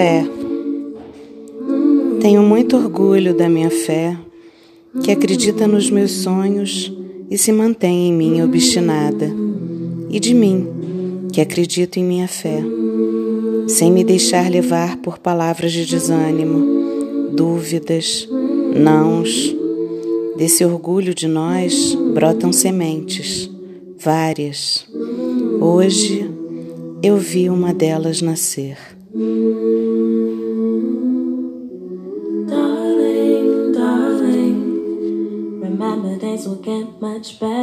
Fé. Tenho muito orgulho da minha fé, que acredita nos meus sonhos e se mantém em mim obstinada, e de mim, que acredito em minha fé, sem me deixar levar por palavras de desânimo, dúvidas, nãos. Desse orgulho de nós brotam sementes, várias. Hoje eu vi uma delas nascer. Darling, darling, remember days will get much better.